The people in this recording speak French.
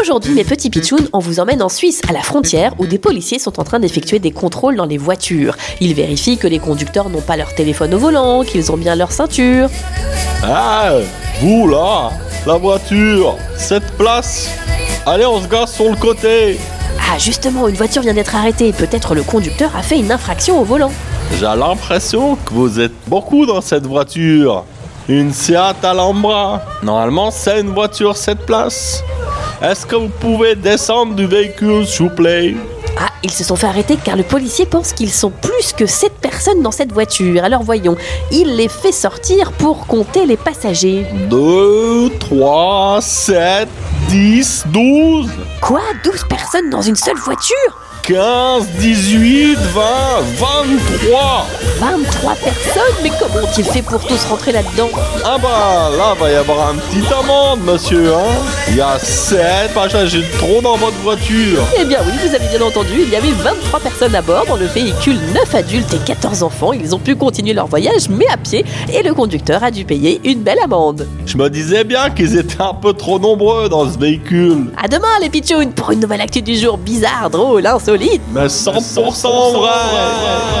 Aujourd'hui, mes petits pitchouns, on vous emmène en Suisse, à la frontière, où des policiers sont en train d'effectuer des contrôles dans les voitures. Ils vérifient que les conducteurs n'ont pas leur téléphone au volant, qu'ils ont bien leur ceinture. Ah, vous là, la voiture, cette place. Allez, on se gare sur le côté. Ah, justement, une voiture vient d'être arrêtée. Peut-être le conducteur a fait une infraction au volant. J'ai l'impression que vous êtes beaucoup dans cette voiture. Une Seat Alhambra. Normalement, c'est une voiture 7 places. Est-ce que vous pouvez descendre du véhicule, s'il vous plaît? Ah, ils se sont fait arrêter car le policier pense qu'ils sont plus que 7 personnes dans cette voiture. Alors voyons, il les fait sortir pour compter les passagers. 2, 3, 7, 10, 12, Quoi 12 personnes dans une seule voiture? 15, 18, 20, 23. 23 personnes? Mais comment ont-ils fait pour tous rentrer là-dedans? Ah bah là va y avoir un petit amende monsieur hein Il y a 7 passagers de trop dans votre voiture Eh bien oui, vous avez bien entendu, il y avait 23 personnes à bord dans le véhicule, 9 adultes et 14 enfants. Ils ont pu continuer leur voyage, mais à pied, et le conducteur a dû payer une belle amende. Je me disais bien qu'ils étaient un peu trop nombreux dans ce véhicule À demain les pitchouns pour une nouvelle actu du jour bizarre, drôle, insolite. Mais 100%, vrai